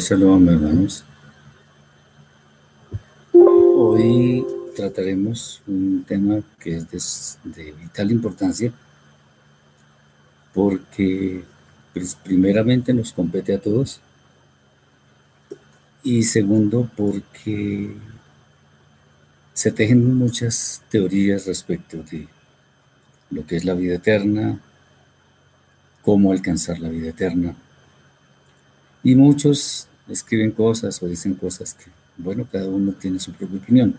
Shalom, hermanos. Hoy trataremos un tema que es de, vital importancia porque pues, primeramente nos compete a todos y segundo porque se tejen muchas teorías respecto de lo que es la vida eterna, cómo alcanzar la vida eterna y muchos escriben cosas o dicen cosas que, bueno, cada uno tiene su propia opinión.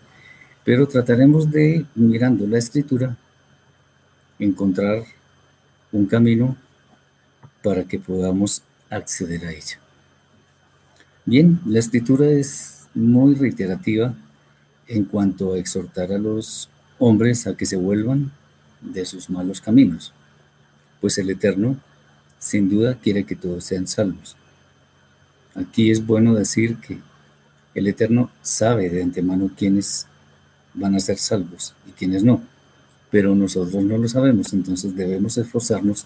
Pero trataremos de, mirando la escritura, encontrar un camino para que podamos acceder a ella. Bien, la escritura es muy reiterativa en cuanto a exhortar a los hombres a que se vuelvan de sus malos caminos, pues el Eterno sin duda quiere que todos sean salvos. Aquí es bueno decir que el Eterno sabe de antemano quiénes van a ser salvos y quiénes no, pero nosotros no lo sabemos, entonces debemos esforzarnos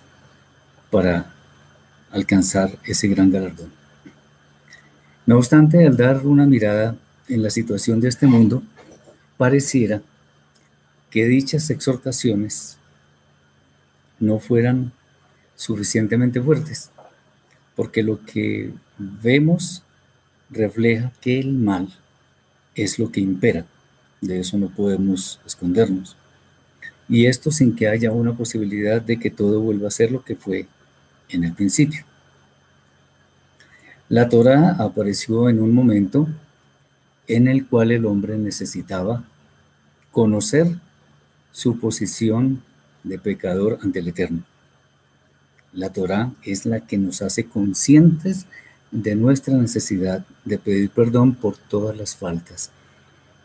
para alcanzar ese gran galardón. No obstante, al dar una mirada en la situación de este mundo, pareciera que dichas exhortaciones no fueran suficientemente fuertes, porque lo que vemos refleja que el mal es lo que impera. De eso no podemos escondernos. Y esto sin que haya una posibilidad de que todo vuelva a ser lo que fue en el principio. La Torah apareció en un momento en el cual el hombre necesitaba conocer su posición de pecador ante el Eterno. La Torah es la que nos hace conscientes de nuestra necesidad de pedir perdón por todas las faltas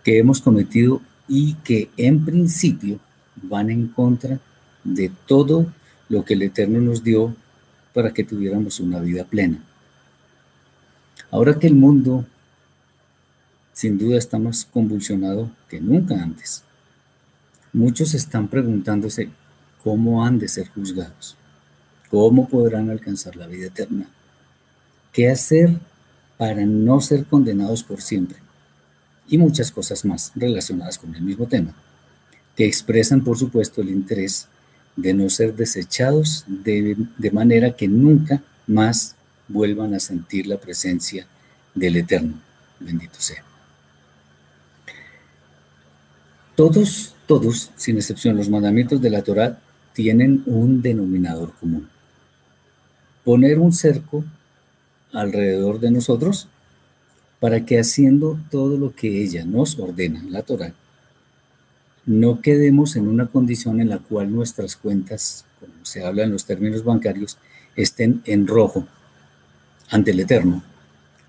que hemos cometido y que en principio van en contra de todo lo que el Eterno nos dio para que tuviéramos una vida plena. Ahora que el mundo sin duda está más convulsionado que nunca antes, muchos están preguntándose cómo han de ser juzgados, cómo podrán alcanzar la vida eterna qué hacer para no ser condenados por siempre, y muchas cosas más relacionadas con el mismo tema, que expresan, por supuesto, el interés de no ser desechados de, de manera que nunca más vuelvan a sentir la presencia del Eterno. Bendito sea. Todos, todos, sin excepción, los mandamientos de la Torah tienen un denominador común. Poner un cerco alrededor de nosotros para que haciendo todo lo que ella nos ordena, la Torah, no quedemos en una condición en la cual nuestras cuentas, como se habla en los términos bancarios, estén en rojo ante el Eterno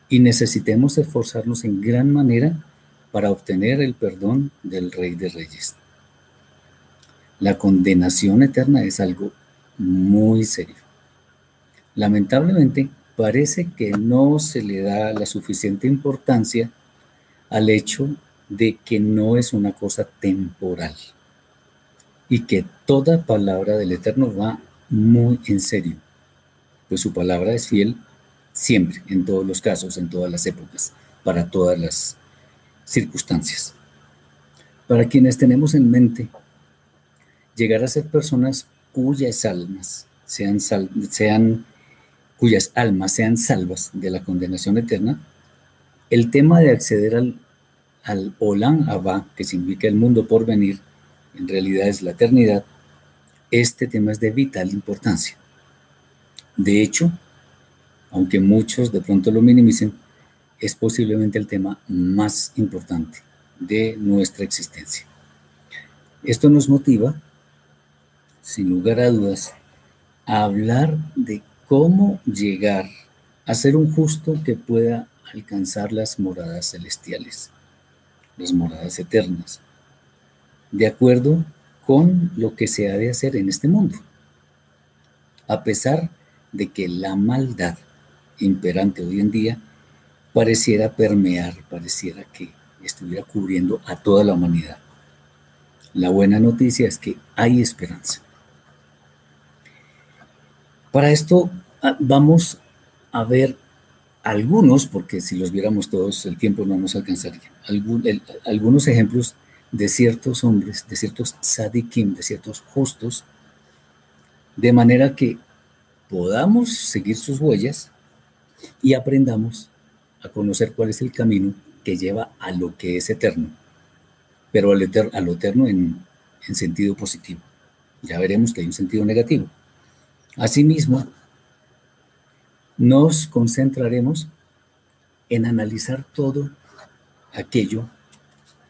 y necesitemos esforzarnos en gran manera para obtener el perdón del Rey de Reyes. La condenación eterna es algo muy serio. Lamentablemente, parece que no se le da la suficiente importancia al hecho de que no es una cosa temporal y que toda palabra del Eterno va muy en serio, pues su palabra es fiel siempre, en todos los casos, en todas las épocas, para todas las circunstancias. Para quienes tenemos en mente llegar a ser personas cuyas almas sean, cuyas almas sean salvas de la condenación eterna, el tema de acceder al, al Olam Abba, que significa el mundo por venir, en realidad es la eternidad, este tema es de vital importancia. De hecho, aunque muchos de pronto lo minimicen, es posiblemente el tema más importante de nuestra existencia. Esto nos motiva, sin lugar a dudas, a hablar de cómo llegar a ser un justo que pueda alcanzar las moradas celestiales, las moradas eternas, de acuerdo con lo que se ha de hacer en este mundo. A pesar de que la maldad imperante hoy en día pareciera permear, pareciera que estuviera cubriendo a toda la humanidad. La buena noticia es que hay esperanza. Para esto ah, vamos a ver algunos, porque si los viéramos todos el tiempo no nos alcanzaría, algunos ejemplos de ciertos hombres, de ciertos sadikim, de ciertos justos, de manera que podamos seguir sus huellas y aprendamos a conocer cuál es el camino que lleva a lo que es eterno, pero a lo eterno en sentido positivo. Ya veremos que hay un sentido negativo. Asimismo, nos concentraremos en analizar todo aquello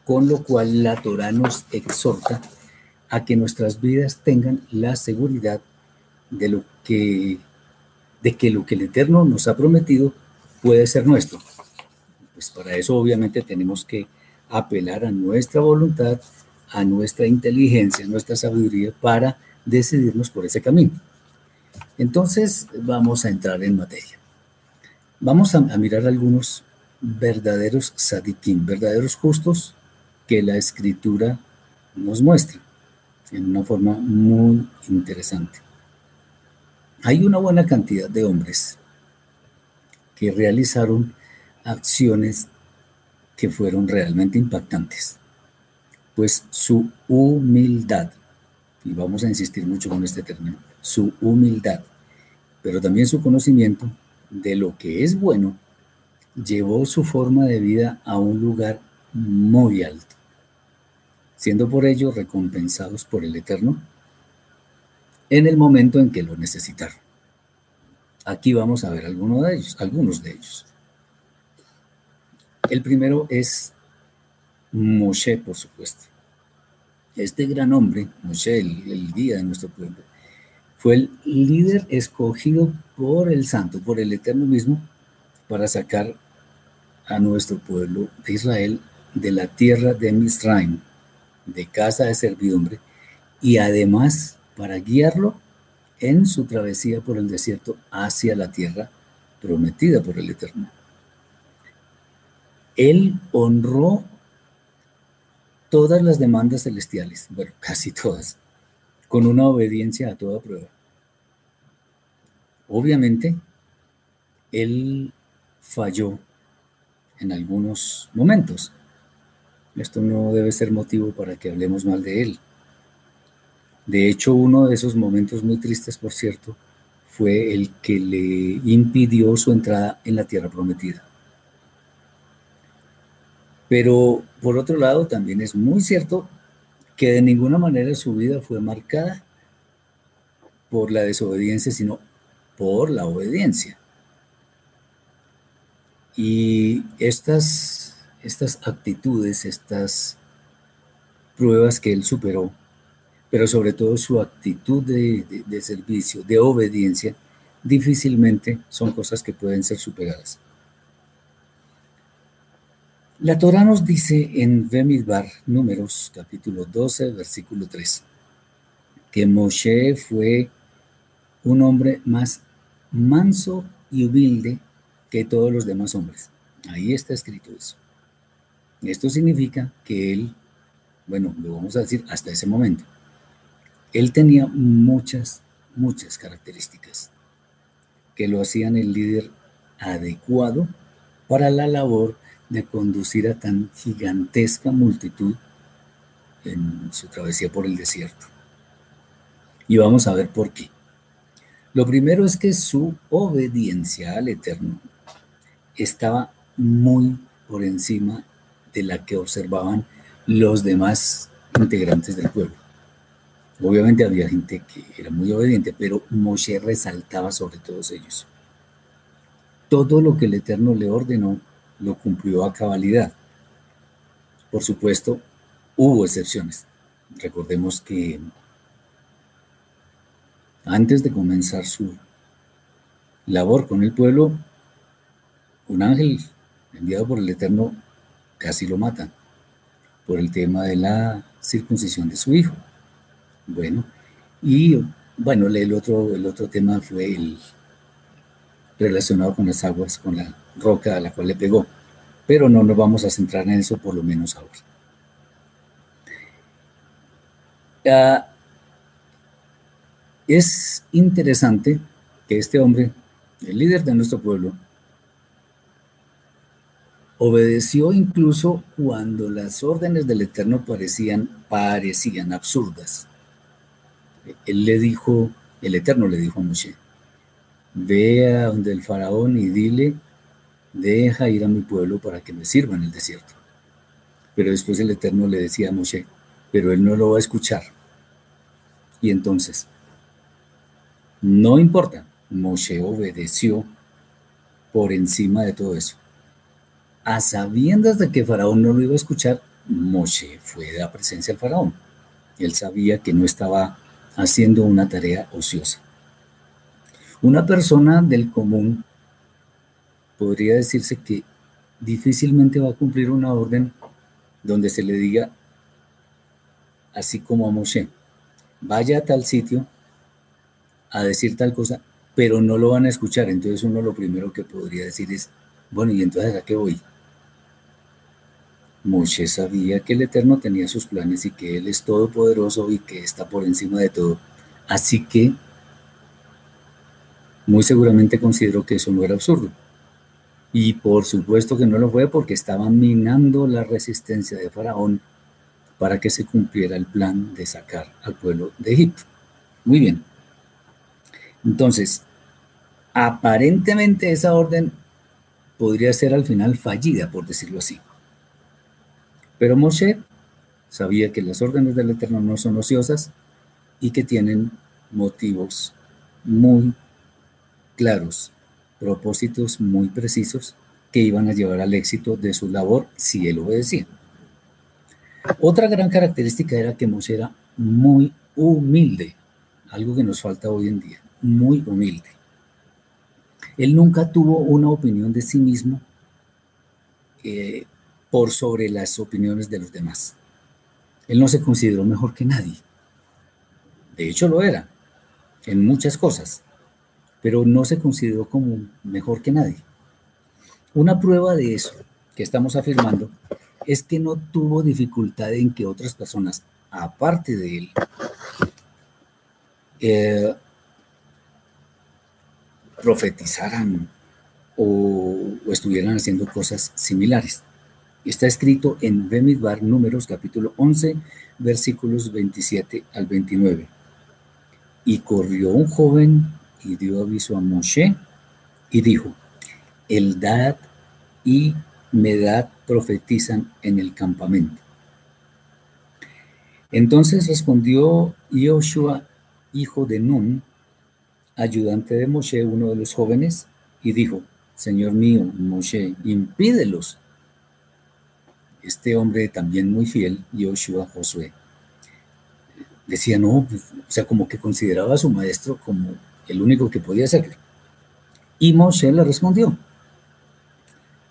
con lo cual la Torah nos exhorta a que nuestras vidas tengan la seguridad de lo que de que lo que el Eterno nos ha prometido puede ser nuestro. Pues para eso obviamente tenemos que apelar a nuestra voluntad, a nuestra inteligencia, a nuestra sabiduría para decidirnos por ese camino. Entonces vamos a entrar en materia. Vamos a, mirar algunos verdaderos sadikim, verdaderos justos que la escritura nos muestra en una forma muy interesante. Hay una buena cantidad de hombres que realizaron acciones que fueron realmente impactantes, pues su humildad, y vamos a insistir mucho con este término, su humildad, pero también su conocimiento de lo que es bueno, llevó su forma de vida a un lugar muy alto, siendo por ello recompensados por el Eterno en el momento en que lo necesitaron. Aquí vamos a ver algunos de ellos, algunos de ellos. El primero es Moshe, por supuesto. Este gran hombre, Moshe, el, el guía de nuestro pueblo, fue el líder escogido por el santo, por el eterno mismo, para sacar a nuestro pueblo de Israel de la tierra de Misraim, de casa de servidumbre, y además para guiarlo en su travesía por el desierto hacia la tierra prometida por el Eterno. Él honró todas las demandas celestiales, bueno, casi todas, con una obediencia a toda prueba. Obviamente, él falló en algunos momentos. Esto no debe ser motivo para que hablemos mal de él. De hecho, uno de esos momentos muy tristes, por cierto, fue el que le impidió su entrada en la tierra prometida. Pero por otro lado, también es muy cierto que de ninguna manera su vida fue marcada por la desobediencia, sino por la obediencia. Y estas, estas actitudes, estas pruebas que él superó, pero sobre todo su actitud de, servicio, de obediencia, difícilmente son cosas que pueden ser superadas. La Torah nos dice en Bemidbar, números capítulo 12, versículo 3, que Moshe fue un hombre más manso y humilde que todos los demás hombres. Ahí está escrito eso. Esto significa que él, bueno, lo vamos a decir hasta ese momento, él tenía muchas, muchas características que lo hacían el líder adecuado para la labor de conducir a tan gigantesca multitud en su travesía por el desierto. Y vamos a ver por qué. Lo primero es que su obediencia al Eterno estaba muy por encima de la que observaban los demás integrantes del pueblo. Obviamente había gente que era muy obediente, pero Moshe resaltaba sobre todos ellos. Todo lo que el Eterno le ordenó lo cumplió a cabalidad. Por supuesto, hubo excepciones. Recordemos que antes de comenzar su labor con el pueblo, un ángel enviado por el Eterno, casi lo matan por el tema de la circuncisión de su hijo. Bueno, y bueno, el otro, el otro tema fue el relacionado con las aguas, con la roca a la cual le pegó. Pero no nos vamos a centrar en eso por lo menos ahora. Ah, es interesante que este hombre, el líder de nuestro pueblo, obedeció incluso cuando las órdenes del Eterno parecían, parecían absurdas. Él le dijo, el Eterno le dijo a Moshe, ve a donde el faraón y dile, deja ir a mi pueblo para que me sirva en el desierto. Pero después el Eterno le decía a Moshe, pero él no lo va a escuchar. Y entonces, no importa, Moshe obedeció por encima de todo eso. A sabiendas de que Faraón no lo iba a escuchar, Moshe fue de la presencia del Faraón. Él sabía que no estaba haciendo una tarea ociosa. Una persona del común podría decirse que difícilmente va a cumplir una orden donde se le diga, así como a Moshe, vaya a tal sitio a decir tal cosa, pero no lo van a escuchar. Entonces uno lo primero que podría decir es, bueno, ¿y entonces a qué voy? Moshe sabía que el Eterno tenía sus planes y que Él es todopoderoso y que está por encima de todo. Así que muy seguramente consideró que eso no era absurdo. Y por supuesto que no lo fue porque estaba minando la resistencia de Faraón para que se cumpliera el plan de sacar al pueblo de Egipto. Muy bien. Entonces, aparentemente esa orden podría ser al final fallida, por decirlo así. Pero Moshe sabía que las órdenes del Eterno no son ociosas y que tienen motivos muy claros, propósitos muy precisos que iban a llevar al éxito de su labor si él obedecía. Otra gran característica era que Moshe era muy humilde, algo que nos falta hoy en día, muy humilde. Él nunca tuvo una opinión de sí mismo eh, por sobre las opiniones de los demás. Él no se consideró mejor que nadie. De hecho lo era, en muchas cosas, pero no se consideró como mejor que nadie. Una prueba de eso que estamos afirmando es que no tuvo dificultad en que otras personas, aparte de él, eh, profetizaran o, o, estuvieran haciendo cosas similares. Está escrito en Bemidbar, Números, capítulo 11, versículos 27 al 29. Y corrió un joven y dio aviso a Moshe y dijo, Eldad y Medad profetizan en el campamento. Entonces respondió Yoshua, hijo de Nun, ayudante de Moshe, uno de los jóvenes, y dijo, Señor mío, Moshe, impídelos este hombre también muy fiel, Yoshua Josué, decía, no, pues, o sea, como que consideraba a su maestro como el único que podía hacerlo. Y Moshe le respondió,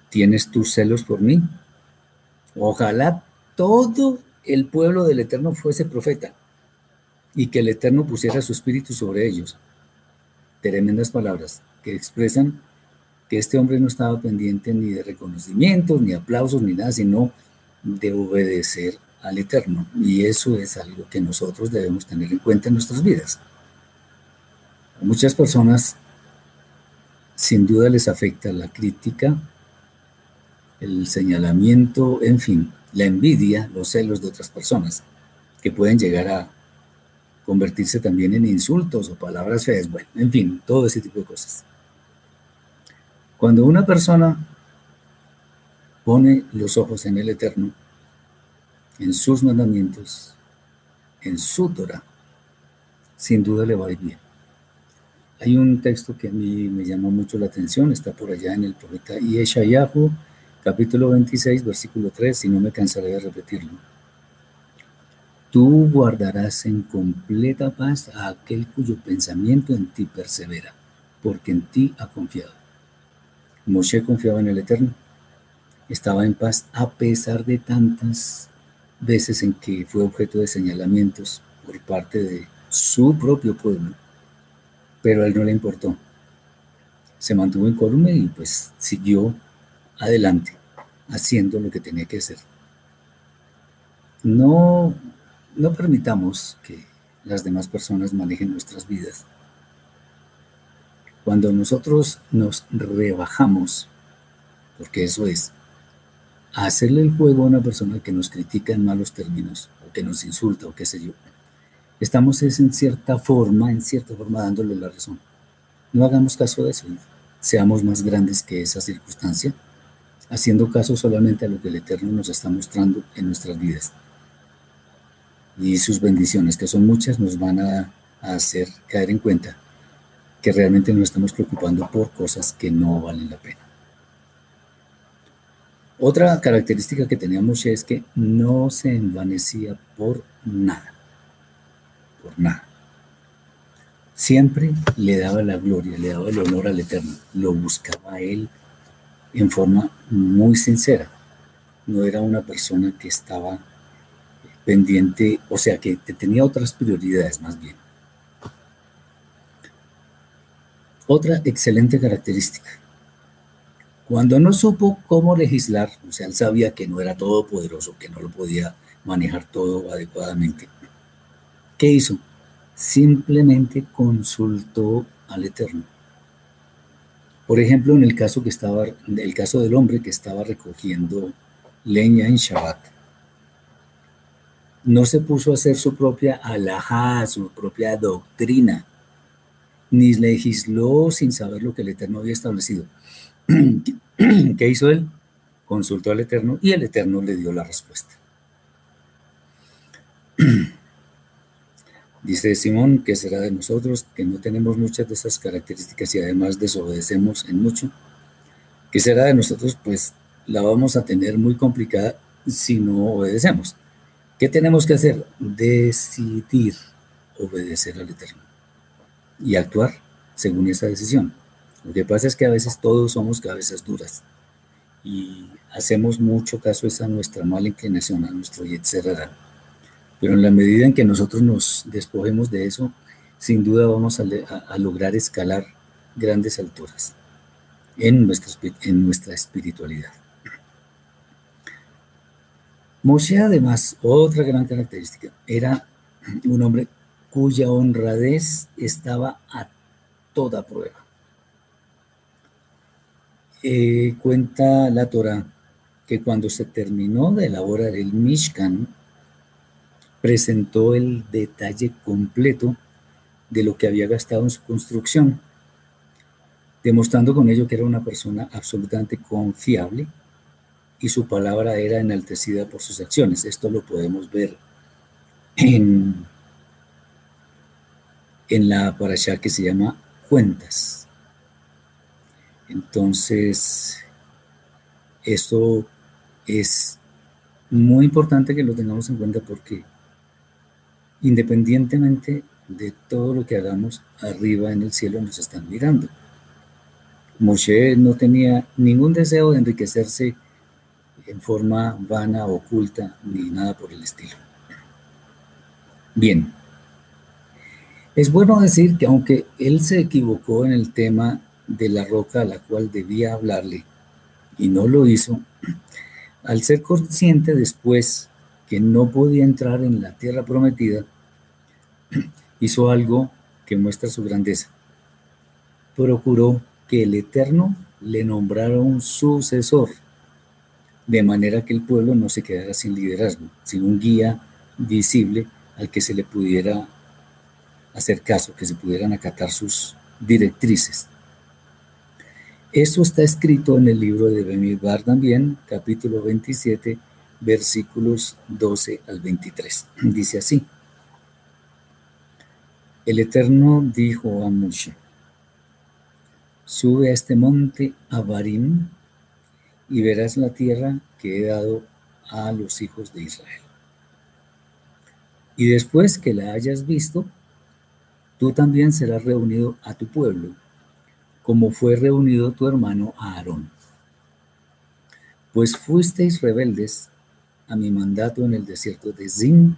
¿tienes tus celos por mí? Ojalá todo el pueblo del Eterno fuese profeta y que el Eterno pusiera su espíritu sobre ellos. Tremendas palabras que expresan que este hombre no estaba pendiente ni de reconocimientos, ni aplausos, ni nada, sino de obedecer al Eterno. Y eso es algo que nosotros debemos tener en cuenta en nuestras vidas. A muchas personas sin duda les afecta la crítica, el señalamiento, en fin, la envidia, los celos de otras personas, que pueden llegar a convertirse también en insultos o palabras feas, bueno, en fin, todo ese tipo de cosas. Cuando una persona pone los ojos en el Eterno, en sus mandamientos, en su Torah, sin duda le va a ir bien. Hay un texto que a mí me llamó mucho la atención, está por allá en el profeta Yeshayahu, capítulo 26, versículo 3, y no me cansaré de repetirlo. Tú guardarás en completa paz a aquel cuyo pensamiento en ti persevera, porque en ti ha confiado. Moshe confiaba en el Eterno estaba en paz a pesar de tantas veces en que fue objeto de señalamientos por parte de su propio pueblo, pero a él no le importó. Se mantuvo incólume y pues siguió adelante, haciendo lo que tenía que hacer. No, no permitamos que las demás personas manejen nuestras vidas. Cuando nosotros nos rebajamos, porque eso es, hacerle el juego a una persona que nos critica en malos términos, o que nos insulta, o qué sé yo, estamos es en cierta forma, en cierta forma dándole la razón. No hagamos caso de eso, seamos más grandes que esa circunstancia, haciendo caso solamente a lo que el Eterno nos está mostrando en nuestras vidas. Y sus bendiciones, que son muchas, nos van a, hacer caer en cuenta que realmente nos estamos preocupando por cosas que no valen la pena. Otra característica que teníamos es que no se envanecía por nada, por nada. Siempre le daba la gloria, le daba el honor al Eterno, lo buscaba a él en forma muy sincera. No era una persona que estaba pendiente, o sea, que tenía otras prioridades más bien. Otra excelente característica. Cuando no supo cómo legislar, o sea, él sabía que no era todopoderoso, que no lo podía manejar todo adecuadamente. ¿Qué hizo? Simplemente consultó al Eterno. Por ejemplo, en el caso que estaba, el caso del hombre que estaba recogiendo leña en Shabbat, no se puso a hacer su propia alajá, su propia doctrina, ni legisló sin saber lo que el Eterno había establecido. ¿Qué hizo él? Consultó al Eterno y el Eterno le dio la respuesta. Dice Simón que será de nosotros, que no tenemos muchas de esas características y además desobedecemos en mucho. ¿Qué será de nosotros? Pues la vamos a tener muy complicada si no obedecemos. ¿Qué tenemos que hacer? Decidir obedecer al Eterno y actuar según esa decisión. Lo que pasa es que a veces todos somos cabezas duras y hacemos mucho caso a nuestra mala inclinación, a nuestro Yetzerara. Pero en la medida en que nosotros nos despojemos de eso, sin duda vamos a, lograr escalar grandes alturas en nuestra, espiritualidad. Moshe además, otra gran característica, era un hombre cuya honradez estaba a toda prueba. Eh, cuenta la Torah que cuando se terminó de elaborar el Mishkan, presentó el detalle completo de lo que había gastado en su construcción, demostrando con ello que era una persona absolutamente confiable y su palabra era enaltecida por sus acciones. Esto lo podemos ver en, en la parasha que se llama Cuentas. Entonces, esto es muy importante que lo tengamos en cuenta porque independientemente de todo lo que hagamos, arriba en el cielo nos están mirando. Moshe no tenía ningún deseo de enriquecerse en forma vana, oculta, ni nada por el estilo. Bien, es bueno decir que aunque él se equivocó en el tema de la roca a la cual debía hablarle y no lo hizo, al ser consciente después que no podía entrar en la tierra prometida, hizo algo que muestra su grandeza. Procuró que el Eterno le nombrara un sucesor, de manera que el pueblo no se quedara sin liderazgo, sin un guía visible al que se le pudiera hacer caso, que se pudieran acatar sus directrices. Esto está escrito en el libro de Bemidbar también, capítulo 27, versículos 12 al 23. Dice así. El Eterno dijo a Moshe, sube a este monte Abarim y verás la tierra que he dado a los hijos de Israel. Y después que la hayas visto, tú también serás reunido a tu pueblo, como fue reunido tu hermano Aarón. pues fuisteis rebeldes a mi mandato en el desierto de Zin,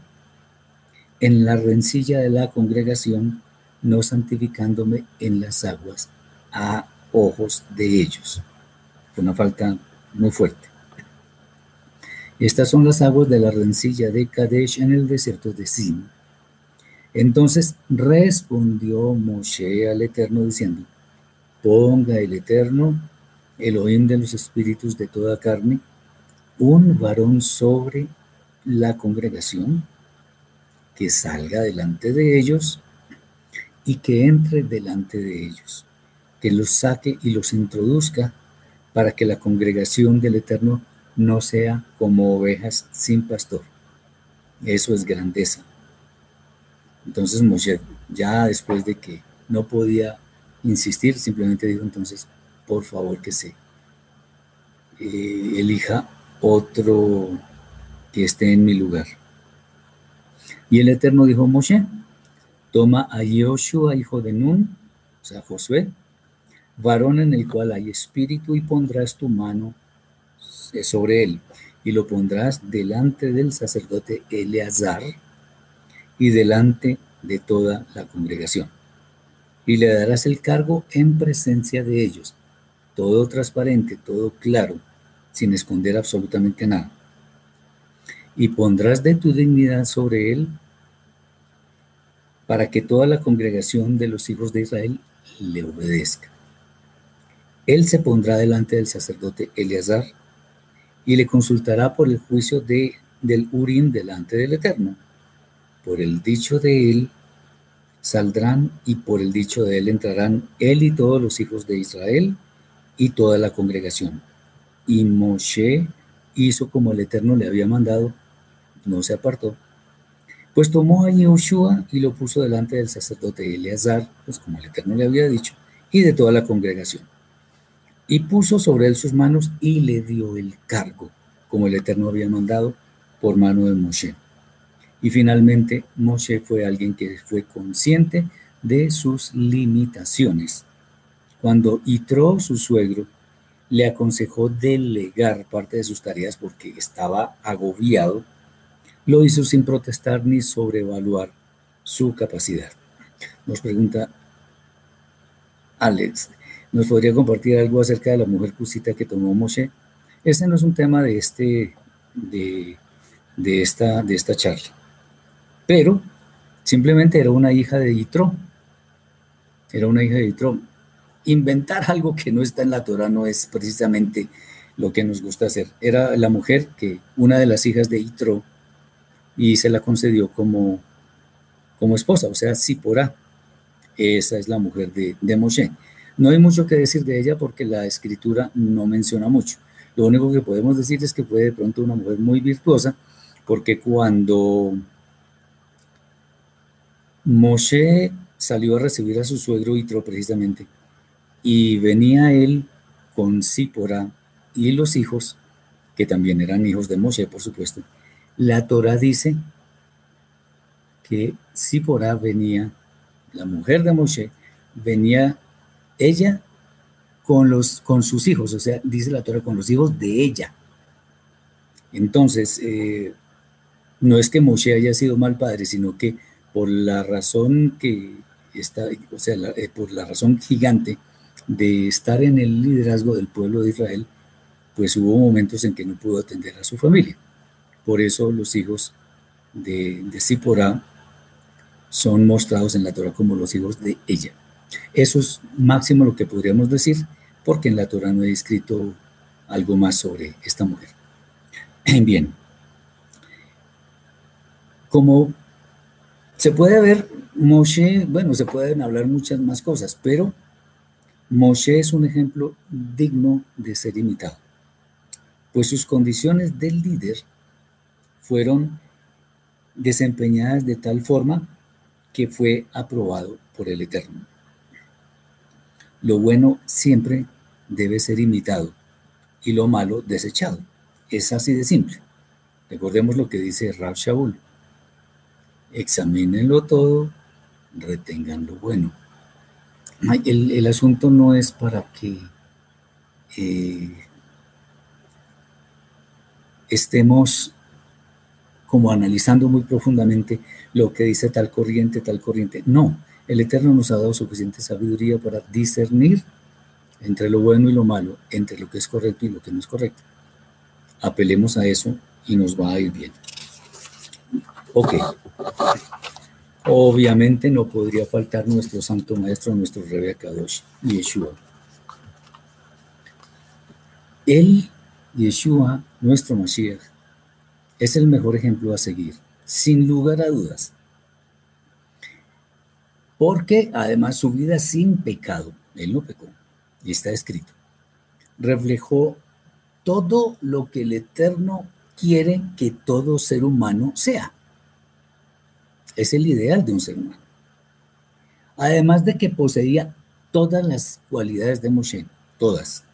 en la rencilla de la congregación, no santificándome en las aguas a ojos de ellos. Fue una falta muy fuerte. Estas son las aguas de la rencilla de Kadesh en el desierto de Zin. Entonces respondió Moshe al Eterno diciendo, ponga el Eterno, el Elohim de los espíritus de toda carne, un varón sobre la congregación que salga delante de ellos y que entre delante de ellos, que los saque y los introduzca para que la congregación del Eterno no sea como ovejas sin pastor. Eso es grandeza. Entonces Moshe, ya después de que no podía insistir, simplemente dijo entonces, por favor que se eh, elija otro que esté en mi lugar. Y el Eterno dijo, Moshe, toma a Yoshua, hijo de Nun, o sea, Josué, varón en el cual hay espíritu, y pondrás tu mano sobre él, y lo pondrás delante del sacerdote Eleazar y delante de toda la congregación. Y le darás el cargo en presencia de ellos, todo transparente, todo claro, sin esconder absolutamente nada. Y pondrás de tu dignidad sobre él para que toda la congregación de los hijos de Israel le obedezca. Él se pondrá delante del sacerdote Eleazar y le consultará por el juicio de, del Urim delante del Eterno. Por el dicho de él saldrán y por el dicho de él entrarán él y todos los hijos de Israel y toda la congregación. Y Moshe hizo como el Eterno le había mandado, no se apartó. Pues tomó a Yehoshua y lo puso delante del sacerdote Eleazar, pues como el Eterno le había dicho, y de toda la congregación y puso sobre él sus manos y le dio el cargo, como el Eterno había mandado, por mano de Moshe. Y finalmente Moshe fue alguien que fue consciente de sus limitaciones. Cuando Itro, su suegro, le aconsejó delegar parte de sus tareas porque estaba agobiado, lo hizo sin protestar ni sobrevaluar su capacidad. Nos pregunta Alex, ¿Nos podría compartir algo acerca de la mujer cusita que tomó Moshe? Este no es un tema de, este, de, esta, de esta charla, pero simplemente era una hija de Yitro. Era una hija de Yitro. Inventar algo que no está en la Torah no es precisamente lo que nos gusta hacer. Era la mujer que, una de las hijas de Yitro, y se la concedió como, como esposa, o sea, Sipora. Esa es la mujer de, de Moshe. No hay mucho que decir de ella porque la escritura no menciona mucho. Lo único que podemos decir es que fue de pronto una mujer muy virtuosa, porque cuando Moshe salió a recibir a su suegro Itro precisamente, y venía él con Sípora y los hijos, que también eran hijos de Moshe, por supuesto, la Torah dice que Sípora venía, la mujer de Moshe, venía ella con, los, con sus hijos, o sea, dice la Torah, con los hijos de ella. Entonces, eh, no es que Moshe haya sido mal padre, sino que por la razón que está, o sea, eh, por la razón gigante de estar en el liderazgo del pueblo de Israel, pues hubo momentos en que no pudo atender a su familia. Por eso los hijos de, de Zipporah son mostrados en la Torah como los hijos de ella. Eso es máximo lo que podríamos decir, porque en la Torah no he escrito algo más sobre esta mujer. Bien, como se puede ver, Moshe, bueno, se pueden hablar muchas más cosas, pero Moshe es un ejemplo digno de ser imitado, pues sus condiciones de líder fueron desempeñadas de tal forma que fue aprobado por el Eterno. Lo bueno siempre debe ser imitado y lo malo desechado. Es así de simple. Recordemos lo que dice Rab Shaul. Examínenlo todo, retengan lo bueno. El, asunto no es para que eh, estemos como analizando muy profundamente lo que dice tal corriente, tal corriente. No, el Eterno nos ha dado suficiente sabiduría para discernir entre lo bueno y lo malo, entre lo que es correcto y lo que no es correcto. Apelemos a eso y nos va a ir bien. Ok. Obviamente no podría faltar nuestro santo maestro, nuestro Rebe Kadosh, Yeshua. Él, Yeshua, nuestro Mashiach, es el mejor ejemplo a seguir, sin lugar a dudas. Porque además su vida sin pecado, él no pecó, y está escrito, reflejó todo lo que el Eterno quiere que todo ser humano sea. Es el ideal de un ser humano. Además de que poseía todas las cualidades de Moshe, todas.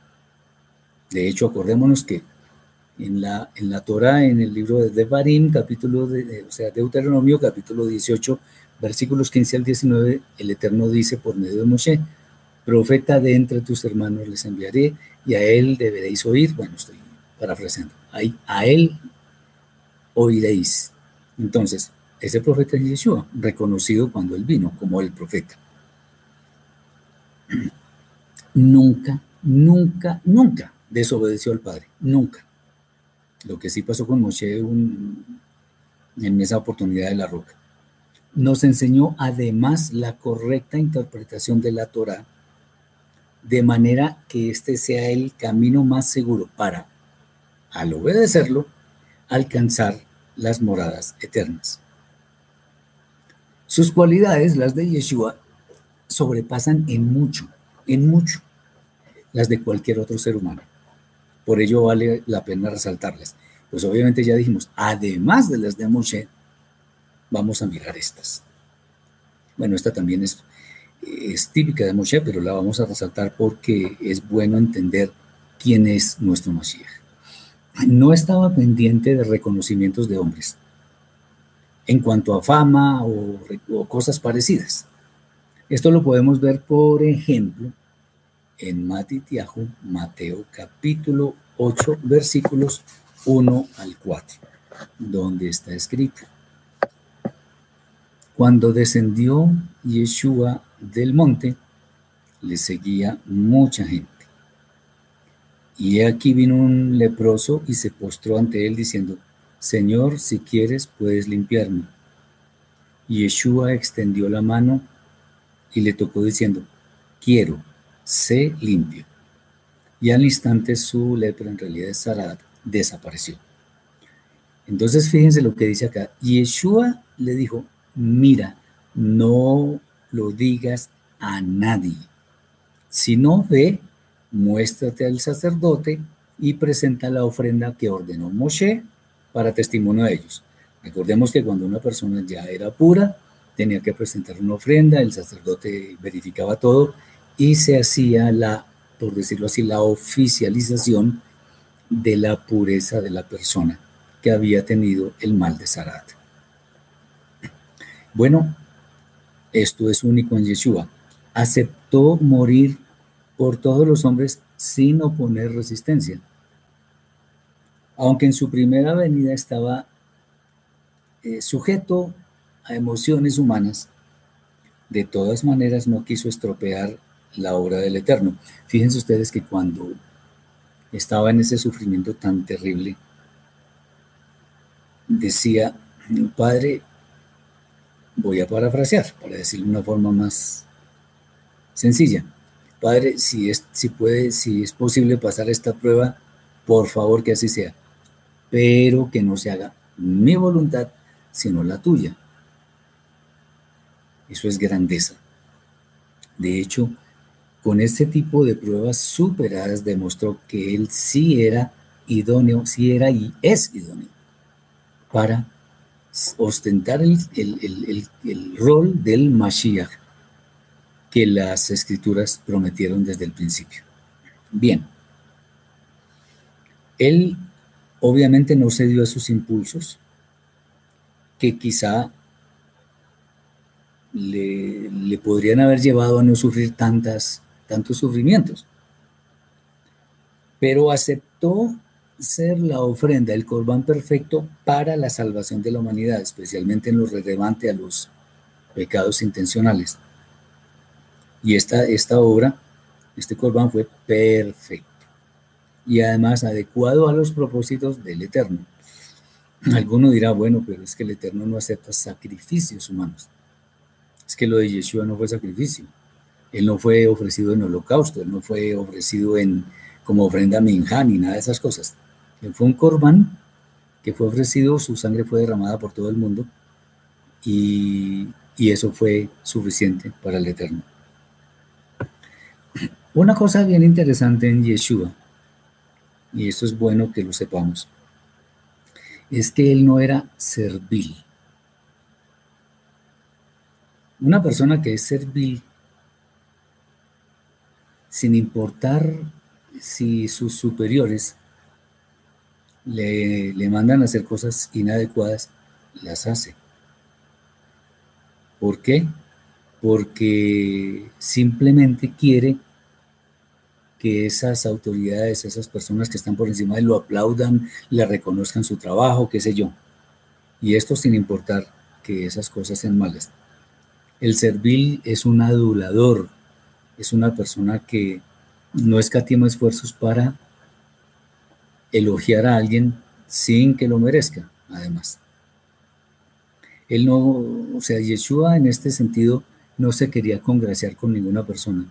De hecho, acordémonos que en la, en la Torah, en el libro de Devarim, capítulo de, o sea, Deuteronomio, capítulo 18, versículos 15 al 19, el Eterno dice por medio de Moshe, profeta de entre tus hermanos les enviaré y a él deberéis oír, bueno, estoy parafraseando, a él oiréis. Entonces, ese profeta es Yeshua, reconocido cuando él vino como el profeta. Nunca, nunca, nunca desobedeció al Padre, nunca. Lo que sí pasó con Moshe en esa oportunidad de la roca. Nos enseñó además la correcta interpretación de la Torah, de manera que este sea el camino más seguro para, al obedecerlo, alcanzar las moradas eternas. Sus cualidades, las de Yeshua, sobrepasan en mucho, en mucho, las de cualquier otro ser humano. Por ello vale la pena resaltarlas. Pues obviamente ya dijimos, además de las de Moshe, vamos a mirar estas. Bueno, esta también es, típica de Moshe, pero la vamos a resaltar porque es bueno entender quién es nuestro Mashiach. No estaba pendiente de reconocimientos de hombres en cuanto a fama o, cosas parecidas. Esto lo podemos ver, por ejemplo, en Matitiahu, Mateo capítulo 8, versículos 1 al 4, donde está escrito. Cuando descendió Yeshua del monte, le seguía mucha gente. Y aquí vino un leproso y se postró ante él diciendo, Señor, si quieres, puedes limpiarme. Y Yeshua extendió la mano y le tocó diciendo, quiero, sé limpio. Y al instante su lepra, en realidad es Sarat, desapareció. Entonces fíjense lo que dice acá. Yeshua le dijo, mira, no lo digas a nadie. Si no ve, muéstrate al sacerdote y presenta la ofrenda que ordenó Moshe para testimonio de ellos. Recordemos que cuando una persona ya era pura, tenía que presentar una ofrenda, el sacerdote verificaba todo y se hacía la, por decirlo así, la oficialización de la pureza de la persona que había tenido el mal de Sarat. Bueno, esto es único en Yeshua. Aceptó morir por todos los hombres sin oponer resistencia aunque en su primera venida estaba eh, sujeto a emociones humanas, de todas maneras no quiso estropear la obra del Eterno. Fíjense ustedes que cuando estaba en ese sufrimiento tan terrible, decía, Padre, voy a parafrasear para decirlo de una forma más sencilla. Padre, si es, si puede, si es posible pasar esta prueba, por favor que así sea pero que no se haga mi voluntad, sino la tuya. Eso es grandeza. De hecho, con este tipo de pruebas superadas demostró que él sí era idóneo, sí era y es idóneo para ostentar el, el rol del Mashiach que las escrituras prometieron desde el principio. Bien, él Obviamente no se dio a sus impulsos, que quizá le, podrían haber llevado a no sufrir tantas, tantos sufrimientos. Pero aceptó ser la ofrenda, el corbán perfecto para la salvación de la humanidad, especialmente en lo relevante a los pecados intencionales. Y esta, esta obra, este corbán fue perfecto y además adecuado a los propósitos del Eterno. Alguno dirá, bueno, pero es que el Eterno no acepta sacrificios humanos. Es que lo de Yeshua no fue sacrificio. Él no fue ofrecido en holocausto, él no fue ofrecido en, como ofrenda minja ni nada de esas cosas. Él fue un corbán que fue ofrecido, su sangre fue derramada por todo el mundo y, y eso fue suficiente para el Eterno. Una cosa bien interesante en Yeshua, y esto es bueno que lo sepamos, es que él no era servil. Una persona que es servil, sin importar si sus superiores le, le, mandan a hacer cosas inadecuadas, las hace. ¿Por qué? Porque simplemente quiere que esas autoridades, esas personas que están por encima de él lo aplaudan, le reconozcan su trabajo, qué sé yo. Y esto sin importar que esas cosas sean malas. El servil es un adulador, es una persona que no escatima esfuerzos para elogiar a alguien sin que lo merezca, además. Él no, o sea, Yeshua en este sentido no se quería congraciar con ninguna persona.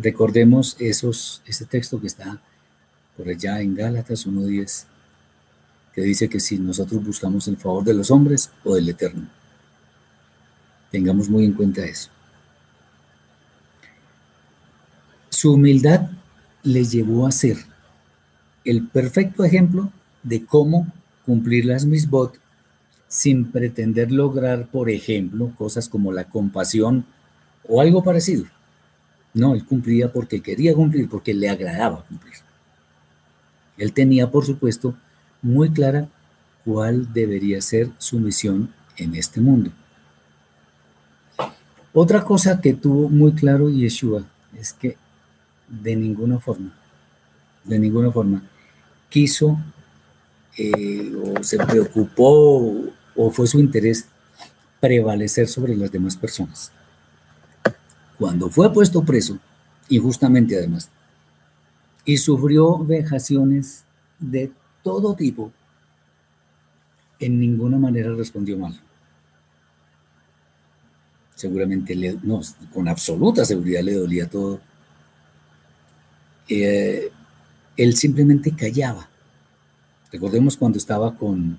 Recordemos esos, ese texto que está por allá en Gálatas 1.10, que dice que si nosotros buscamos el favor de los hombres o del Eterno, tengamos muy en cuenta eso. Su humildad le llevó a ser el perfecto ejemplo de cómo cumplir las misbot sin pretender lograr, por ejemplo, cosas como la compasión o algo parecido. No, él cumplía porque quería cumplir, porque le agradaba cumplir. Él tenía, por supuesto, muy clara cuál debería ser su misión en este mundo. Otra cosa que tuvo muy claro Yeshua es que de ninguna forma, de ninguna forma, quiso eh, o se preocupó o fue su interés prevalecer sobre las demás personas. Cuando fue puesto preso, injustamente además, y sufrió vejaciones de todo tipo, en ninguna manera respondió mal. Seguramente, le, no, con absoluta seguridad le dolía todo eh, él simplemente callaba. Recordemos cuando estaba con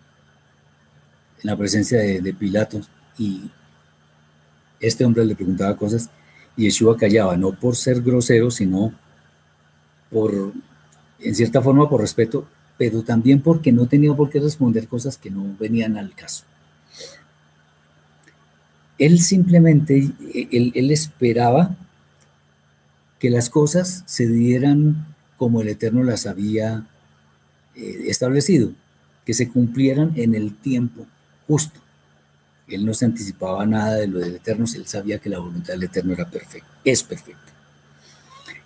en la presencia de, de Pilato y este hombre le preguntaba cosas Yeshua callaba, no por ser grosero, sino por, en cierta forma, por respeto, pero también porque no tenía por qué responder cosas que no venían al caso. Él simplemente, él, esperaba que las cosas se dieran como el Eterno las había eh, establecido, que se cumplieran en el tiempo justo. Él no se anticipaba nada de lo del Eterno, él sabía que la voluntad del Eterno era perfecta, es perfecta.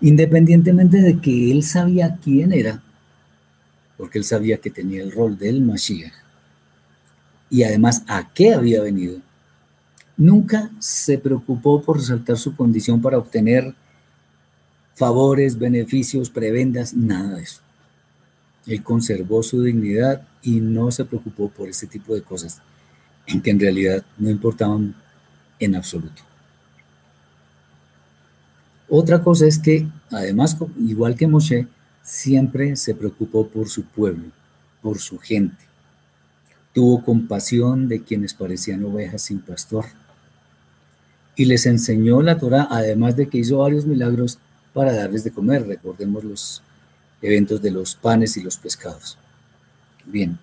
Independientemente de que él sabía quién era, porque él sabía que tenía el rol del Mashiach, y además a qué había venido, nunca se preocupó por resaltar su condición para obtener favores, beneficios, prebendas, nada de eso. Él conservó su dignidad y no se preocupó por ese tipo de cosas, que en realidad no importaban en absoluto. Otra cosa es que, además, igual que Moshe, siempre se preocupó por su pueblo, por su gente. Tuvo compasión de quienes parecían ovejas sin pastor. Y les enseñó la Torah, además de que hizo varios milagros para darles de comer. Recordemos los eventos de los panes y los pescados. Bien.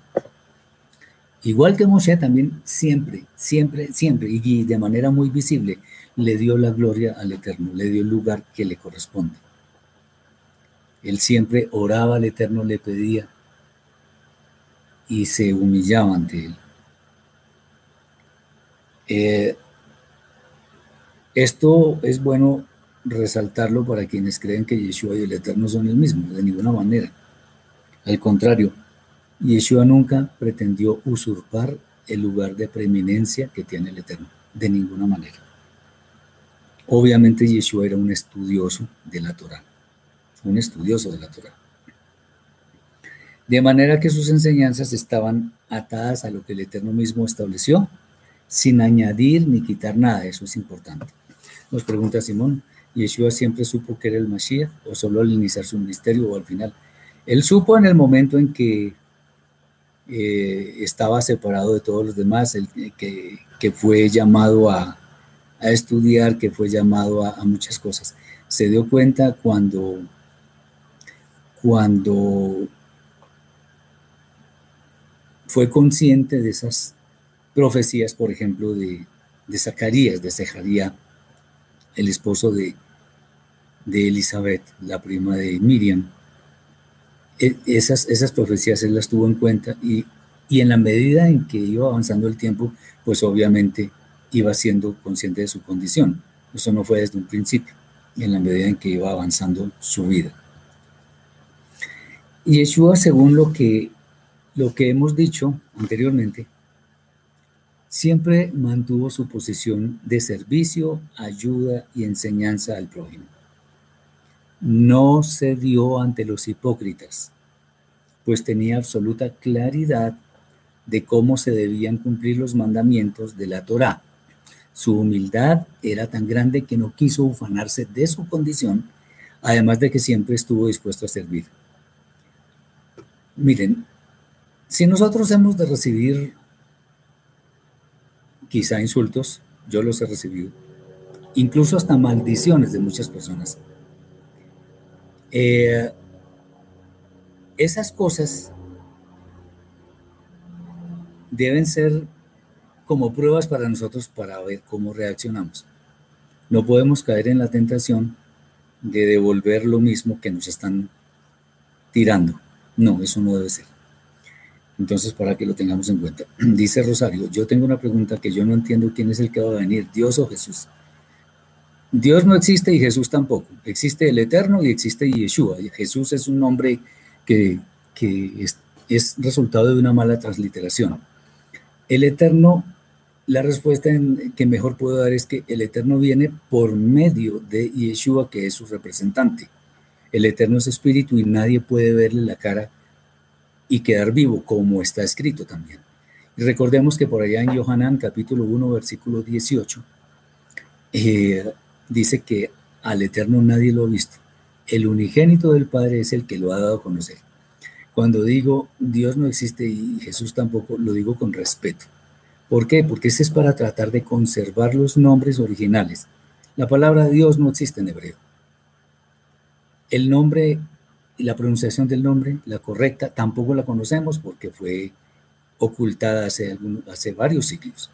Igual que Moshe también siempre, siempre, siempre, y de manera muy visible, le dio la gloria al Eterno, le dio el lugar que le corresponde. Él siempre oraba al Eterno, le pedía y se humillaba ante él. Eh, esto es bueno resaltarlo para quienes creen que Yeshua y el Eterno son el mismo, de ninguna manera. Al contrario, Yeshua nunca pretendió usurpar el lugar de preeminencia que tiene el Eterno, de ninguna manera. Obviamente Yeshua era un estudioso de la Torah, un estudioso de la Torah. De manera que sus enseñanzas estaban atadas a lo que el Eterno mismo estableció, sin añadir ni quitar nada, eso es importante. Nos pregunta Simón, ¿Yeshua siempre supo que era el Mashiach o solo al iniciar su ministerio o al final? Él supo en el momento en que eh, estaba separado de todos los demás, el, que, que, fue llamado a, a, estudiar, que fue llamado a, muchas cosas. Se dio cuenta cuando, cuando fue consciente de esas profecías, por ejemplo, de, de Zacarías, de Zeharía, el esposo de, de Elizabeth, la prima de Miriam. E, esas, esas profecías él las tuvo en cuenta y, y en la medida en que iba avanzando el tiempo, pues obviamente iba siendo consciente de su condición. Eso no fue desde un principio, en la medida en que iba avanzando su vida. Yeshua, según lo que lo que hemos dicho anteriormente, siempre mantuvo su posición de servicio, ayuda y enseñanza al prójimo. No se dio ante los hipócritas, pues tenía absoluta claridad de cómo se debían cumplir los mandamientos de la Torá. Su humildad era tan grande que no quiso ufanarse de su condición, además de que siempre estuvo dispuesto a servir. Miren, si nosotros hemos de recibir quizá insultos, yo los he recibido, incluso hasta maldiciones de muchas personas, eh, esas cosas deben ser como pruebas para nosotros para ver cómo reaccionamos. No podemos caer en la tentación de devolver lo mismo que nos están tirando. No, eso no debe ser. Entonces, para que lo tengamos en cuenta. Dice Rosario, yo tengo una pregunta que yo no entiendo quién es el que va a venir, Dios o Jesús. Dios no existe y Jesús tampoco. Existe el Eterno y existe Yeshua. Jesús es un nombre que, es, es, resultado de una mala transliteración. El Eterno, la respuesta que mejor puedo dar es que el Eterno viene por medio de Yeshua, que es su representante. El Eterno es espíritu y nadie puede verle la cara y quedar vivo, como está escrito también. Y recordemos que por allá en Yohanan capítulo 1, versículo 18, eh, dice que al Eterno nadie lo ha visto. El unigénito del Padre es el que lo ha dado a conocer. Cuando digo Dios no existe y Jesús tampoco, lo digo con respeto. ¿Por qué? Porque ese es para tratar de conservar los nombres originales. La palabra Dios no existe en hebreo. El nombre y la pronunciación del nombre, la correcta, tampoco la conocemos porque fue ocultada hace, hace varios siglos.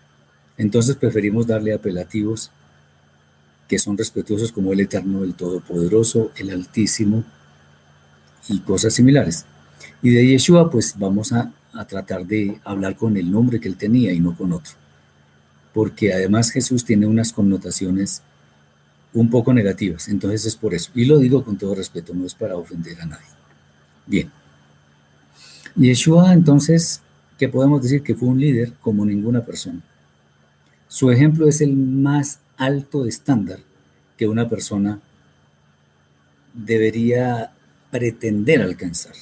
Entonces preferimos darle apelativos que son respetuosos como el Eterno, el Todopoderoso, el Altísimo y cosas similares. Y de Yeshua, pues vamos a, a tratar de hablar con el nombre que él tenía y no con otro. Porque además Jesús tiene unas connotaciones un poco negativas. Entonces es por eso. Y lo digo con todo respeto, no es para ofender a nadie. Bien. Yeshua, entonces, ¿qué podemos decir? Que fue un líder como ninguna persona. Su ejemplo es el más alto estándar que una persona debería pretender alcanzar.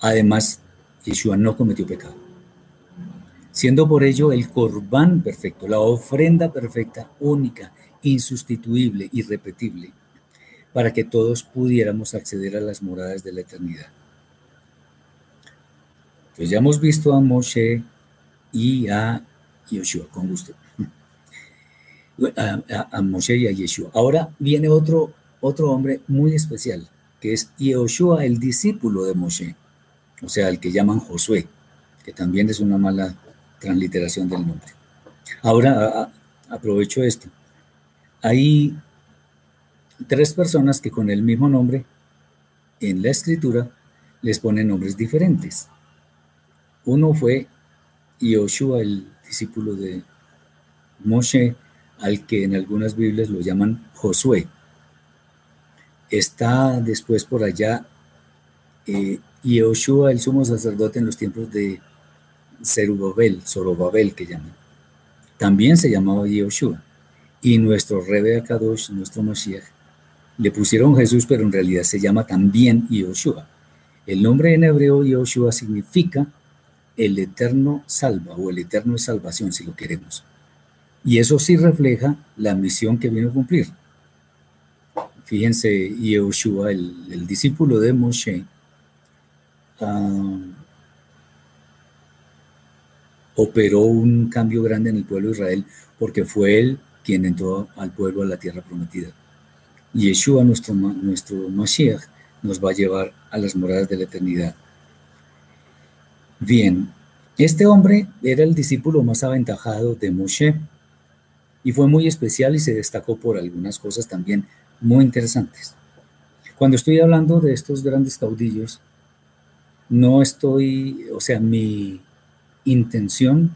Además, Yeshua no cometió pecado. Siendo por ello el corbán perfecto, la ofrenda perfecta, única, insustituible, irrepetible, para que todos pudiéramos acceder a las moradas de la eternidad. Pues ya hemos visto a Moshe y a Yeshua, con gusto. A, Moshe y a Yeshua. Ahora viene otro, otro hombre muy especial, que es Yeshua, el discípulo de Moshe, o sea, el que llaman Josué, que también es una mala transliteración del nombre. Ahora aprovecho esto. Hay tres personas que con el mismo nombre en la escritura les ponen nombres diferentes. Uno fue Yoshua, el discípulo de Moshe, al que en algunas Biblias lo llaman Josué. Está después por allá eh, el sumo sacerdote en los tiempos de Zerubabel, Zorobabel que llaman. También se llamaba Yehoshua. Y nuestro Rebe Akadosh, nuestro Mashiach, le pusieron Jesús, pero en realidad se llama también Yehoshua. El nombre en hebreo Yehoshua significa el eterno salva o el eterno de salvación, si lo queremos. Y eso sí refleja la misión que vino a cumplir. Fíjense, Yehoshua, el, discípulo de Moshe, ah, operó un cambio grande en el pueblo de Israel porque fue él quien entró al pueblo a la tierra prometida. Yeshua, nuestro, nuestro Mashiach, nos va a llevar a las moradas de la eternidad. Bien, este hombre era el discípulo más aventajado de Moshe y fue muy especial y se destacó por algunas cosas también muy interesantes. Cuando estoy hablando de estos grandes caudillos, no estoy, o sea, mi intención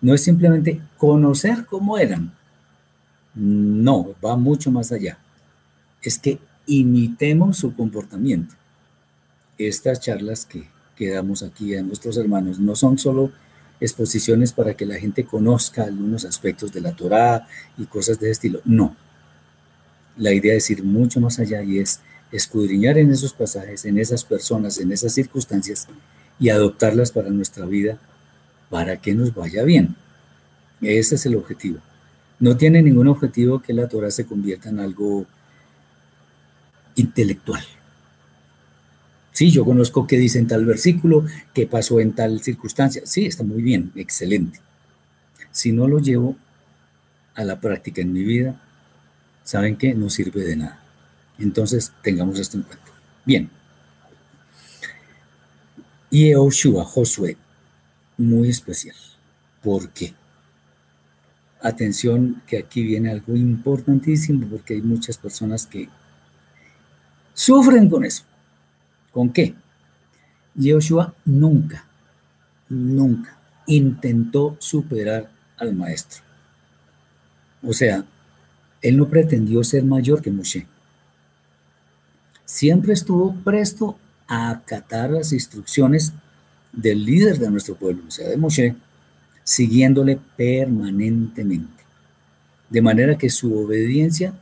no es simplemente conocer cómo eran. No, va mucho más allá. Es que imitemos su comportamiento. Estas charlas que, que damos aquí a nuestros hermanos no son solo exposiciones para que la gente conozca algunos aspectos de la Torá y cosas de ese estilo. No. La idea es ir mucho más allá y es escudriñar en esos pasajes, en esas personas, en esas circunstancias y adoptarlas para nuestra vida para que nos vaya bien. Ese es el objetivo. No tiene ningún objetivo que la Torah se convierta en algo intelectual. Sí, yo conozco qué dice en tal versículo, qué pasó en tal circunstancia. Sí, está muy bien, excelente. Si no lo llevo a la práctica en mi vida, ¿saben qué? No sirve de nada. Entonces, tengamos esto en cuenta. Bien. Yehoshua, Josué, muy especial. ¿Por qué? Atención, que aquí viene algo importantísimo, porque hay muchas personas que sufren con eso. ¿Con qué? Joshua nunca, nunca intentó superar al maestro. O sea, él no pretendió ser mayor que Moshe. Siempre estuvo presto a acatar las instrucciones del líder de nuestro pueblo, o sea, de Moshe, siguiéndole permanentemente. De manera que su obediencia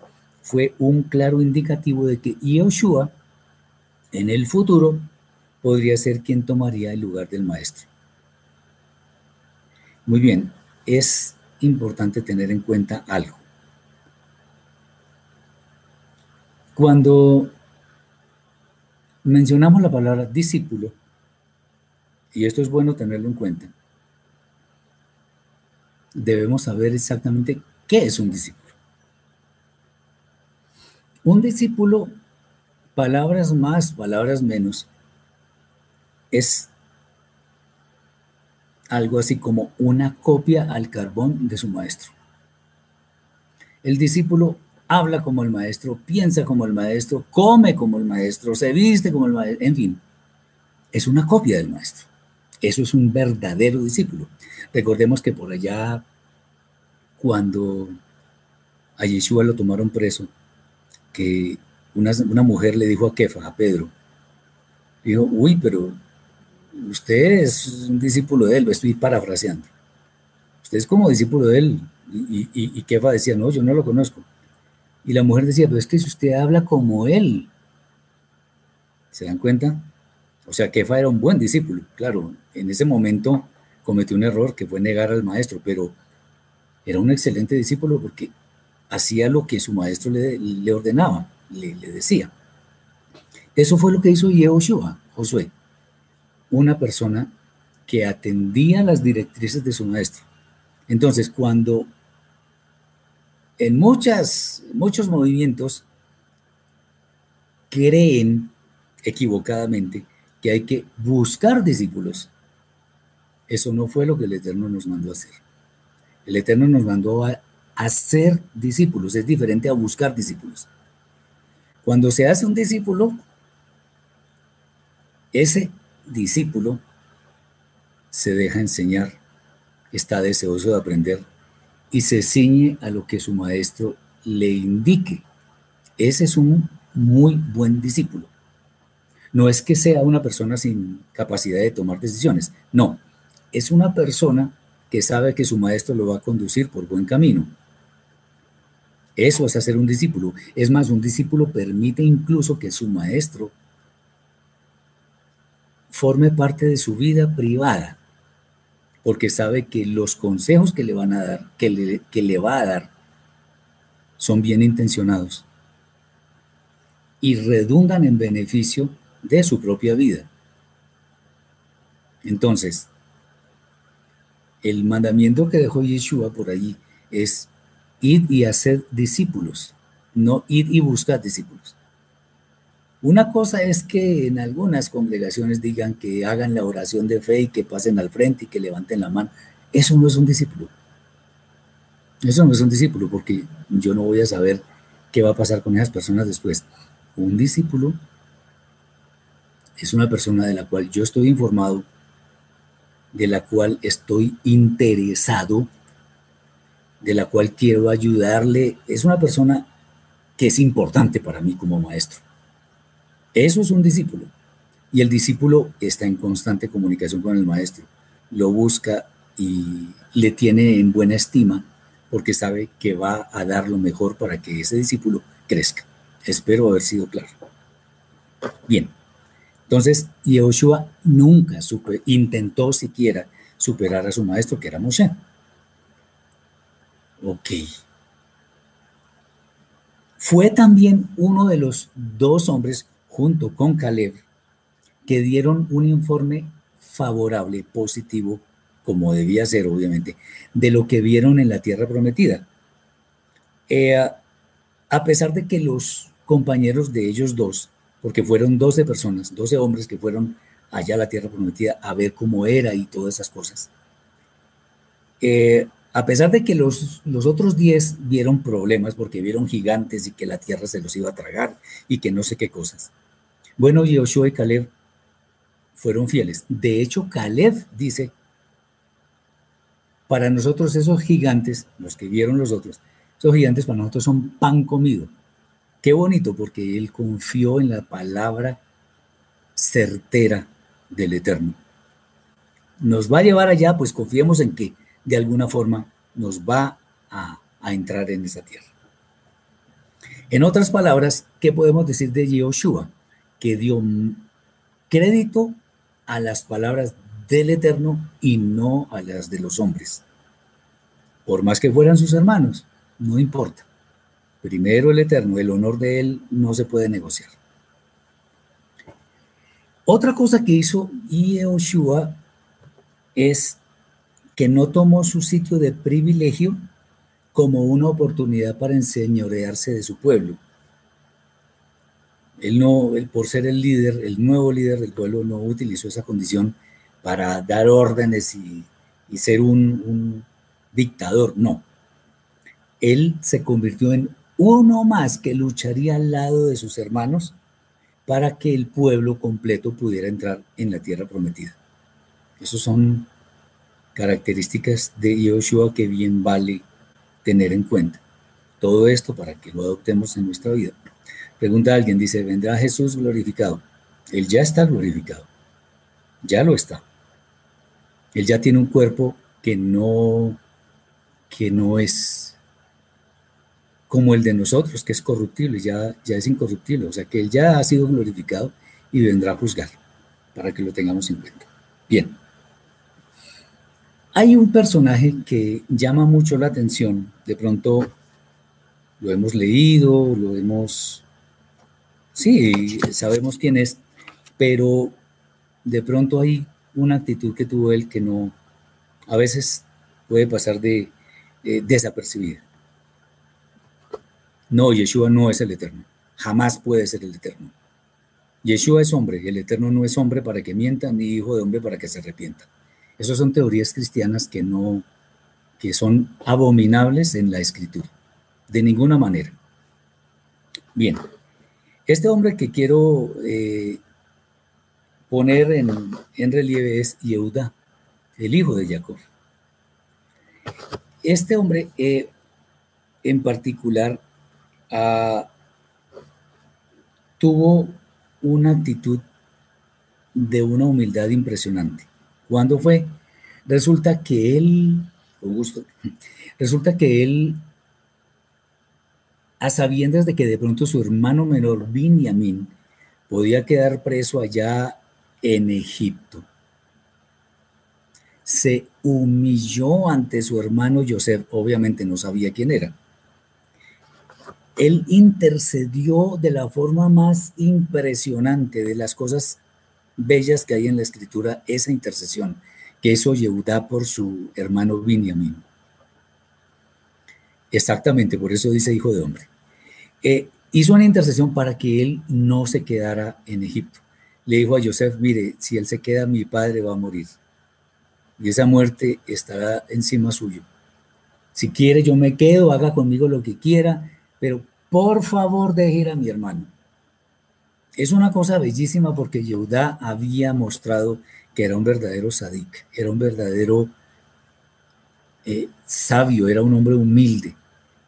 fue un claro indicativo de que Yoshua en el futuro podría ser quien tomaría el lugar del maestro. Muy bien, es importante tener en cuenta algo. Cuando mencionamos la palabra discípulo, y esto es bueno tenerlo en cuenta, debemos saber exactamente qué es un discípulo. Un discípulo palabras más, palabras menos, es algo así como una copia al carbón de su maestro. El discípulo habla como el maestro, piensa como el maestro, come como el maestro, se viste como el maestro, en fin, es una copia del maestro. Eso es un verdadero discípulo. Recordemos que por allá, cuando a Yeshua lo tomaron preso, que una, mujer le dijo a Kefa, a Pedro, dijo, uy, pero usted es un discípulo de él, lo estoy parafraseando. Usted es como discípulo de él. Y, y, Kefa decía, no, yo no lo conozco. Y la mujer decía, pero es que si usted habla como él, ¿se dan cuenta? O sea, Kefa era un buen discípulo. Claro, en ese momento cometió un error que fue negar al maestro, pero era un excelente discípulo porque hacía lo que su maestro le, le ordenaba le, decía. Eso fue lo que hizo Yehoshua, Josué, una persona que atendía las directrices de su maestro. Entonces, cuando en muchas, muchos movimientos creen equivocadamente que hay que buscar discípulos, eso no fue lo que el Eterno nos mandó a hacer. El Eterno nos mandó a hacer discípulos, es diferente a buscar discípulos. Cuando se hace un discípulo, ese discípulo se deja enseñar, está deseoso de aprender y se ciñe a lo que su maestro le indique. Ese es un muy buen discípulo. No es que sea una persona sin capacidad de tomar decisiones, no, es una persona que sabe que su maestro lo va a conducir por buen camino. Eso es hacer un discípulo. Es más, un discípulo permite incluso que su maestro forme parte de su vida privada, porque sabe que los consejos que le van a dar, que le, va a dar, son bien intencionados y redundan en beneficio de su propia vida. Entonces, el mandamiento que dejó Yeshua por allí es ir y hacer discípulos, no ir y buscar discípulos. Una cosa es que en algunas congregaciones digan que hagan la oración de fe y que pasen al frente y que levanten la mano. Eso no es un discípulo. Eso no es un discípulo porque yo no voy a saber qué va a pasar con esas personas después. Un discípulo es una persona de la cual yo estoy informado, de la cual estoy interesado, de la cual quiero ayudarle. Es una persona que es importante para mí como maestro. Eso es un discípulo. Y el discípulo está en constante comunicación con el maestro. Lo busca y le tiene en buena estima porque sabe que va a dar lo mejor para que ese discípulo crezca. Espero haber sido claro. Bien, entonces Yehoshua nunca intentó siquiera superar a su maestro, que era Moshe. Ok. Fue también uno de los dos hombres, junto con Caleb, que dieron un informe favorable, positivo como debía ser obviamente, de lo que vieron en la tierra prometida. Eh, a pesar de que los compañeros de ellos dos, porque fueron 12 personas, 12 hombres que fueron allá a la tierra prometida a ver cómo era y todas esas cosas. Eh, a pesar de que los, los otros 10 vieron problemas porque vieron gigantes y que la tierra se los iba a tragar y que no sé qué cosas. Bueno, Yoshua y Caleb fueron fieles. De hecho, Caleb dice para nosotros esos gigantes, los que vieron los otros, esos gigantes para nosotros son pan comido. Qué bonito, porque él confió en la palabra certera del Eterno. Nos va a llevar allá, pues confiemos en que de alguna forma nos va a, a entrar en esa tierra. En otras palabras, ¿qué podemos decir de Yehoshua? Que dio crédito a las palabras del Eterno y no a las de los hombres. Por más que fueran sus hermanos, no importa. Primero el Eterno, el honor de Él no se puede negociar. Otra cosa que hizo Yehoshua es que no tomó su sitio de privilegio como una oportunidad para enseñorearse de su pueblo. Él no, él por ser el líder, el nuevo líder del pueblo, no utilizó esa condición para dar órdenes y, ser un, dictador, no. Él se convirtió en uno más que lucharía al lado de sus hermanos para que el pueblo completo pudiera entrar en la tierra prometida. Esas son características de Yoshua que bien vale tener en cuenta. Todo esto para que lo adoptemos en nuestra vida. Pregunta alguien, dice, ¿vendrá Jesús glorificado? Él ya está glorificado. Ya lo está. Él ya tiene un cuerpo que no, que no es como el de nosotros, que es corruptible, ya, ya es incorruptible. O sea que Él ya ha sido glorificado y vendrá a juzgar, para que lo tengamos en cuenta. Bien. Hay un personaje que llama mucho la atención, de pronto lo hemos leído, lo hemos... Sí, sabemos quién es, pero de pronto hay una actitud que tuvo él que no, a veces puede pasar de desapercibida. No, Yeshua no es el eterno. Jamás puede ser el eterno. Yeshua es hombre, el eterno no es hombre para que mienta, ni hijo de hombre para que se arrepienta. Esas son teorías cristianas que no, que son abominables en la escritura. De ninguna manera. Bien, este hombre que quiero eh, poner en, relieve es Yehuda, el hijo de Jacob. Este hombre eh, en particular ah, tuvo una actitud de una humildad impresionante. ¿Cuándo fue? Resulta que él, Augusto, resulta que él, a sabiendas de que de pronto su hermano menor, Binyamin, podía quedar preso allá en Egipto, se humilló ante su hermano Joseph, obviamente no sabía quién era. Él intercedió de la forma más impresionante de las cosas bellas que hay en la escritura, esa intercesión que hizo Yehudá por su hermano Binyamin. Exactamente, por eso dice hijo de hombre. Eh, hizo una intercesión para que él no se quedara en Egipto. Le dijo a Joseph, mire, si él se queda, mi padre va a morir. Y esa muerte estará encima suyo. Si quiere, yo me quedo, haga conmigo lo que quiera, pero por favor deje ir a mi hermano. Es una cosa bellísima porque Yehudá había mostrado que era un verdadero sadik, era un verdadero eh, sabio, era un hombre humilde,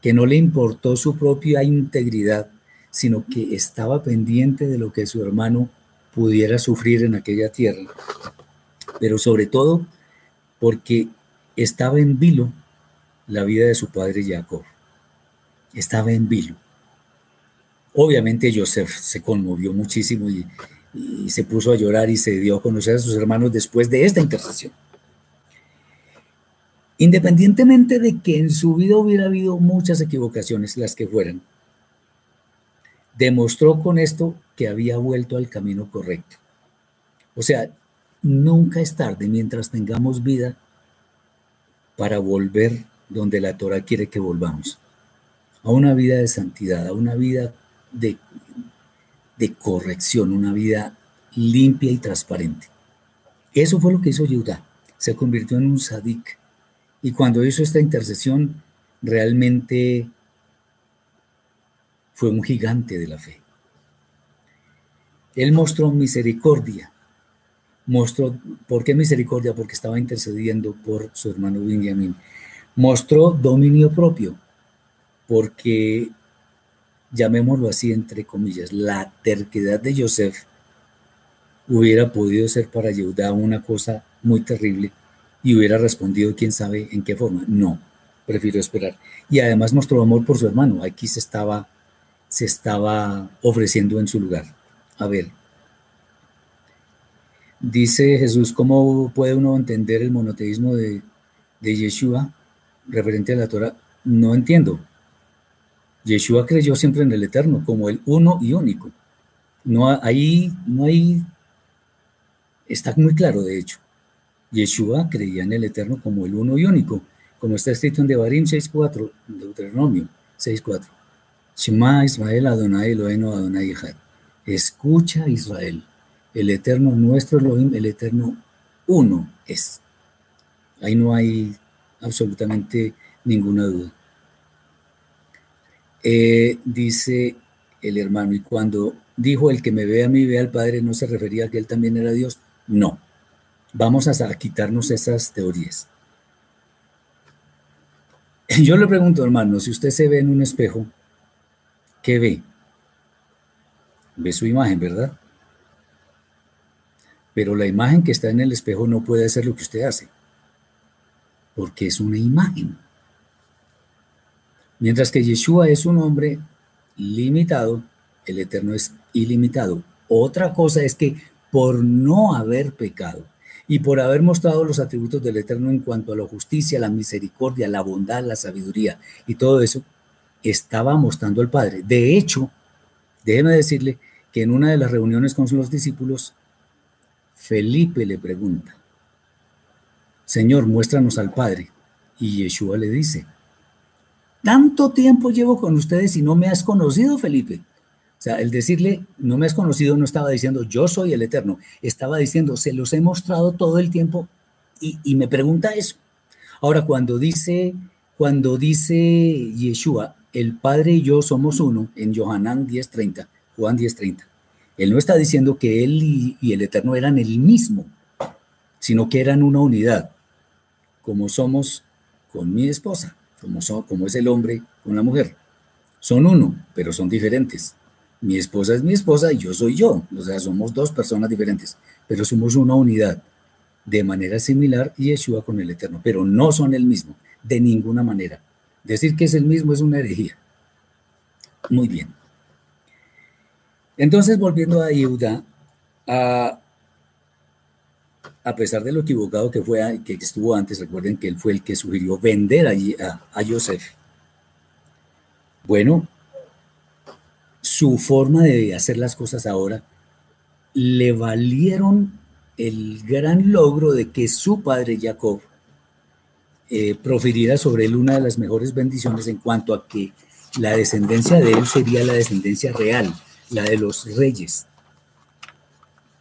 que no le importó su propia integridad, sino que estaba pendiente de lo que su hermano pudiera sufrir en aquella tierra. Pero sobre todo porque estaba en vilo la vida de su padre Jacob. Estaba en vilo. Obviamente Joseph se conmovió muchísimo y, se puso a llorar y se dio a conocer a sus hermanos después de esta intercesión. Independientemente de que en su vida hubiera habido muchas equivocaciones, las que fueran, demostró con esto que había vuelto al camino correcto. O sea, nunca es tarde mientras tengamos vida para volver donde la Torah quiere que volvamos, a una vida de santidad, a una vida de, de corrección, una vida limpia y transparente. Eso fue lo que hizo Judá. Se convirtió en un sadik. Y cuando hizo esta intercesión, realmente fue un gigante de la fe. Él mostró misericordia. Mostró, ¿por qué misericordia? Porque estaba intercediendo por su hermano Benjamín. Mostró dominio propio, porque llamémoslo así entre comillas, la terquedad de Joseph hubiera podido ser para Yehuda una cosa muy terrible y hubiera respondido quién sabe en qué forma. No, prefiero esperar. Y además mostró amor por su hermano. Aquí se estaba, se estaba ofreciendo en su lugar. A ver, dice Jesús, ¿cómo puede uno entender el monoteísmo de, de Yeshua referente a la Torah? No entiendo. Yeshua creyó siempre en el Eterno como el uno y único. No ahí no hay está muy claro de hecho. Yeshua creía en el Eterno como el uno y único, como está escrito en Devarim 6.4, Deuteronomio 6.4. Shema Israel Adonai Eloheinu Adonai Echad. Escucha Israel, el Eterno nuestro Elohim, el Eterno uno es. Ahí no hay absolutamente ninguna duda. Eh, dice el hermano, y cuando dijo el que me ve a mí ve al Padre, ¿no se refería a que él también era Dios? No. Vamos a quitarnos esas teorías. Yo le pregunto, hermano, si usted se ve en un espejo, ¿qué ve? Ve su imagen, ¿verdad? Pero la imagen que está en el espejo no puede hacer lo que usted hace, porque es una imagen. Mientras que Yeshua es un hombre limitado, el Eterno es ilimitado. Otra cosa es que por no haber pecado y por haber mostrado los atributos del Eterno en cuanto a la justicia, la misericordia, la bondad, la sabiduría y todo eso, estaba mostrando al Padre. De hecho, déjeme decirle que en una de las reuniones con los discípulos, Felipe le pregunta, Señor, muéstranos al Padre. Y Yeshua le dice, tanto tiempo llevo con ustedes y no me has conocido, Felipe. O sea, el decirle, no me has conocido, no estaba diciendo, yo soy el Eterno. Estaba diciendo, se los he mostrado todo el tiempo y, me pregunta eso. Ahora, cuando dice, cuando dice Yeshua, el Padre y yo somos uno, en Johanán 10.30, Juan 10.30, él no está diciendo que él y, y el Eterno eran el mismo, sino que eran una unidad, como somos con mi esposa como, son, como es el hombre con la mujer. Son uno, pero son diferentes. Mi esposa es mi esposa y yo soy yo. O sea, somos dos personas diferentes. pero somos una unidad de manera similar y Yeshua con el Eterno, pero no son el mismo, de ninguna manera. Decir que es el mismo es una herejía. Muy bien. Entonces, volviendo a Yehuda, a, a pesar de lo equivocado que fue, que estuvo antes, recuerden que él fue el que sugirió vender allí a, a Joseph. Bueno, su forma de hacer las cosas ahora le valieron el gran logro de que su padre Jacob eh, profiriera sobre él una de las mejores bendiciones en cuanto a que la descendencia de él sería la descendencia real, la de los reyes.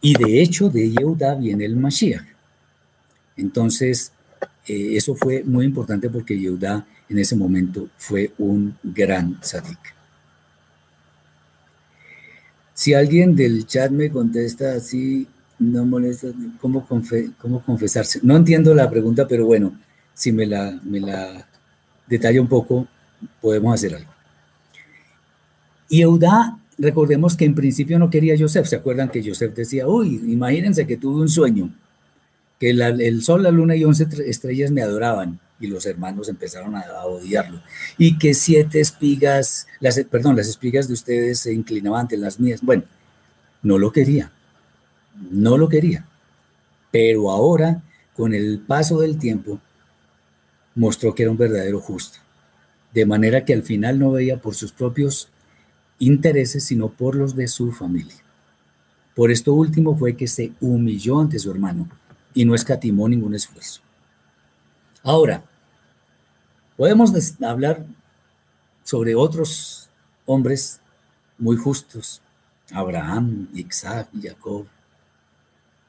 Y de hecho de Yehuda viene el Mashiach. Entonces, eh, eso fue muy importante porque Yehuda en ese momento fue un gran sadik. Si alguien del chat me contesta así, no molesta, ¿cómo, cómo confesarse? No entiendo la pregunta, pero bueno, si me la, me la detalla un poco, podemos hacer algo. Y Eudá, recordemos que en principio no quería a Joseph. ¿Se acuerdan que Joseph decía, uy, imagínense que tuve un sueño, que el sol, la luna y once estrellas me adoraban? Y los hermanos empezaron a, odiarlo. Y que siete espigas, las, perdón, las espigas de ustedes se inclinaban ante las mías. Bueno, no lo quería. No lo quería. Pero ahora, con el paso del tiempo, mostró que era un verdadero justo. De manera que al final no veía por sus propios intereses, sino por los de su familia. Por esto último fue que se humilló ante su hermano y no escatimó ningún esfuerzo. Ahora, podemos hablar sobre otros hombres muy justos, Abraham, Isaac, Jacob,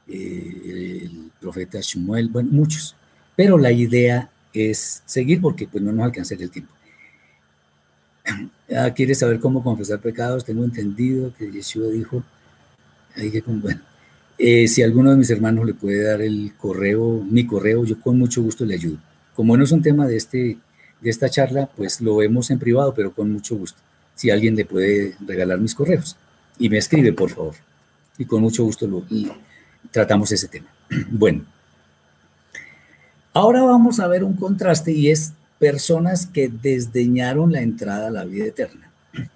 eh, el profeta Shmuel, bueno, muchos, pero la idea es seguir porque pues no nos alcanzaría el tiempo. Ah, ¿Quieres saber cómo confesar pecados? Tengo entendido que Yeshua dijo, hay que, bueno, eh, si alguno de mis hermanos le puede dar el correo, mi correo, yo con mucho gusto le ayudo. Como no es un tema de, este, de esta charla, pues lo vemos en privado, pero con mucho gusto. Si alguien le puede regalar mis correos y me escribe, por favor. Y con mucho gusto lo, tratamos ese tema. Bueno, Ahora vamos a ver un contraste y es personas que desdeñaron la entrada a la vida eterna.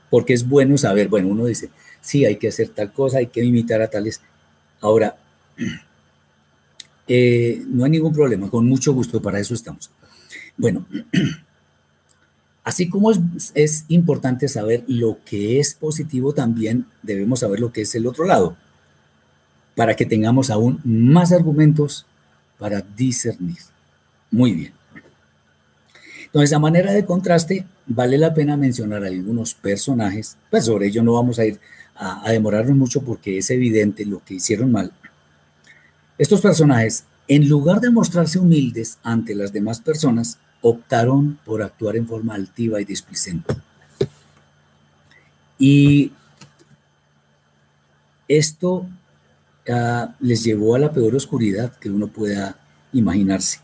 Porque es bueno saber, bueno, uno dice, sí, hay que hacer tal cosa, hay que imitar a tales. Ahora, eh, no hay ningún problema, con mucho gusto, para eso estamos. Bueno, así como es, es importante saber lo que es positivo, también debemos saber lo que es el otro lado, para que tengamos aún más argumentos para discernir. Muy bien. Entonces, a manera de contraste, vale la pena mencionar algunos personajes, pues sobre ello no vamos a ir a, demorarnos mucho porque es evidente lo que hicieron mal. Estos personajes, en lugar de mostrarse humildes ante las demás personas, optaron por actuar en forma altiva y displicente. Y esto ah, les llevó a la peor oscuridad que uno pueda imaginarse.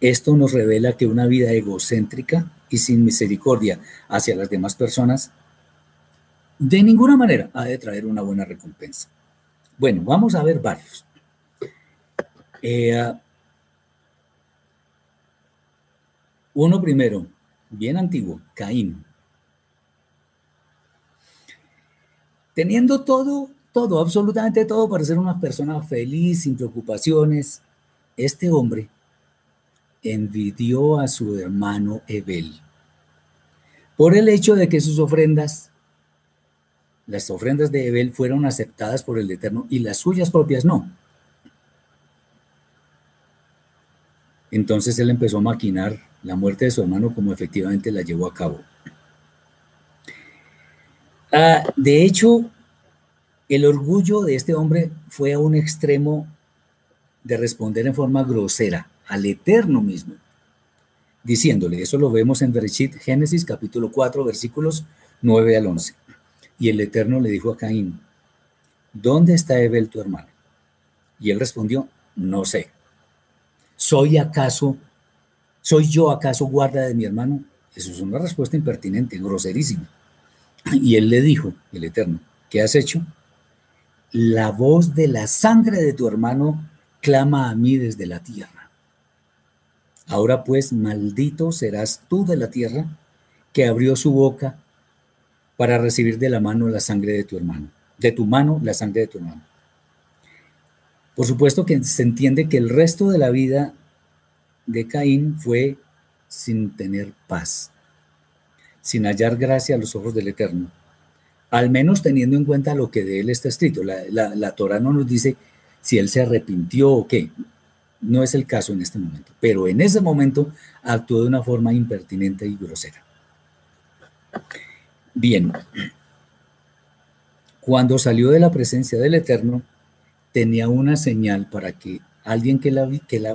Esto nos revela que una vida egocéntrica y sin misericordia hacia las demás personas de ninguna manera ha de traer una buena recompensa. Bueno, vamos a ver varios. Eh, uno primero, bien antiguo, Caín. Teniendo todo, todo, absolutamente todo para ser una persona feliz, sin preocupaciones, este hombre envidió a su hermano Ebel por el hecho de que sus ofrendas, las ofrendas de Ebel fueron aceptadas por el Eterno y las suyas propias no. Entonces él empezó a maquinar la muerte de su hermano como efectivamente la llevó a cabo. Ah, de hecho, el orgullo de este hombre fue a un extremo de responder en forma grosera al Eterno mismo, diciéndole, eso lo vemos en Génesis capítulo 4, versículos 9 al 11. Y el Eterno le dijo a Caín, ¿dónde está Ebel tu hermano? Y él respondió, no sé. ¿Soy acaso, soy yo acaso guarda de mi hermano? Eso es una respuesta impertinente, groserísima. Y él le dijo, el Eterno, ¿qué has hecho? la voz de la sangre de tu hermano clama a mí desde la tierra. Ahora pues, maldito serás tú de la tierra, que abrió su boca para recibir de la mano la sangre de tu hermano, de tu mano la sangre de tu hermano. Por supuesto que se entiende que el resto de la vida de Caín fue sin tener paz, sin hallar gracia a los ojos del Eterno, al menos teniendo en cuenta lo que de él está escrito. La, la, Torah no nos dice si él se arrepintió o qué. No es el caso en este momento, pero en ese momento actuó de una forma impertinente y grosera. Bien, cuando salió de la presencia del Eterno, tenía una señal para que alguien que, la,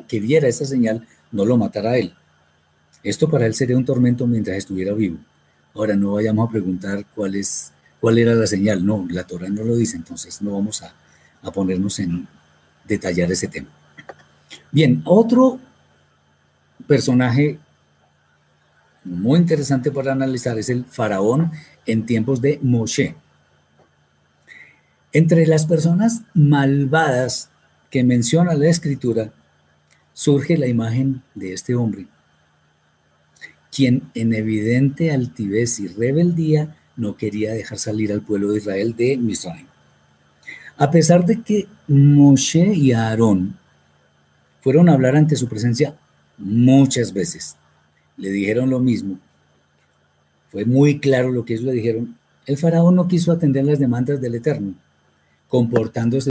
que, viera esa señal no lo matara a él. Esto para él sería un tormento mientras estuviera vivo. Ahora no vayamos a preguntar cuál, es, cuál era la señal. No, la Torah no lo dice, entonces no vamos a, a ponernos en detallar ese tema. Bien, otro personaje muy interesante para analizar es el faraón en tiempos de Moshe. Entre las personas malvadas que menciona la escritura, surge la imagen de este hombre, quien en evidente altivez y rebeldía no quería dejar salir al pueblo de Israel de Misraim. A pesar de que Moshe y Aarón fueron a hablar ante su presencia muchas veces, le dijeron lo mismo, fue muy claro lo que ellos le dijeron, el faraón no quiso atender las demandas del Eterno, comportándose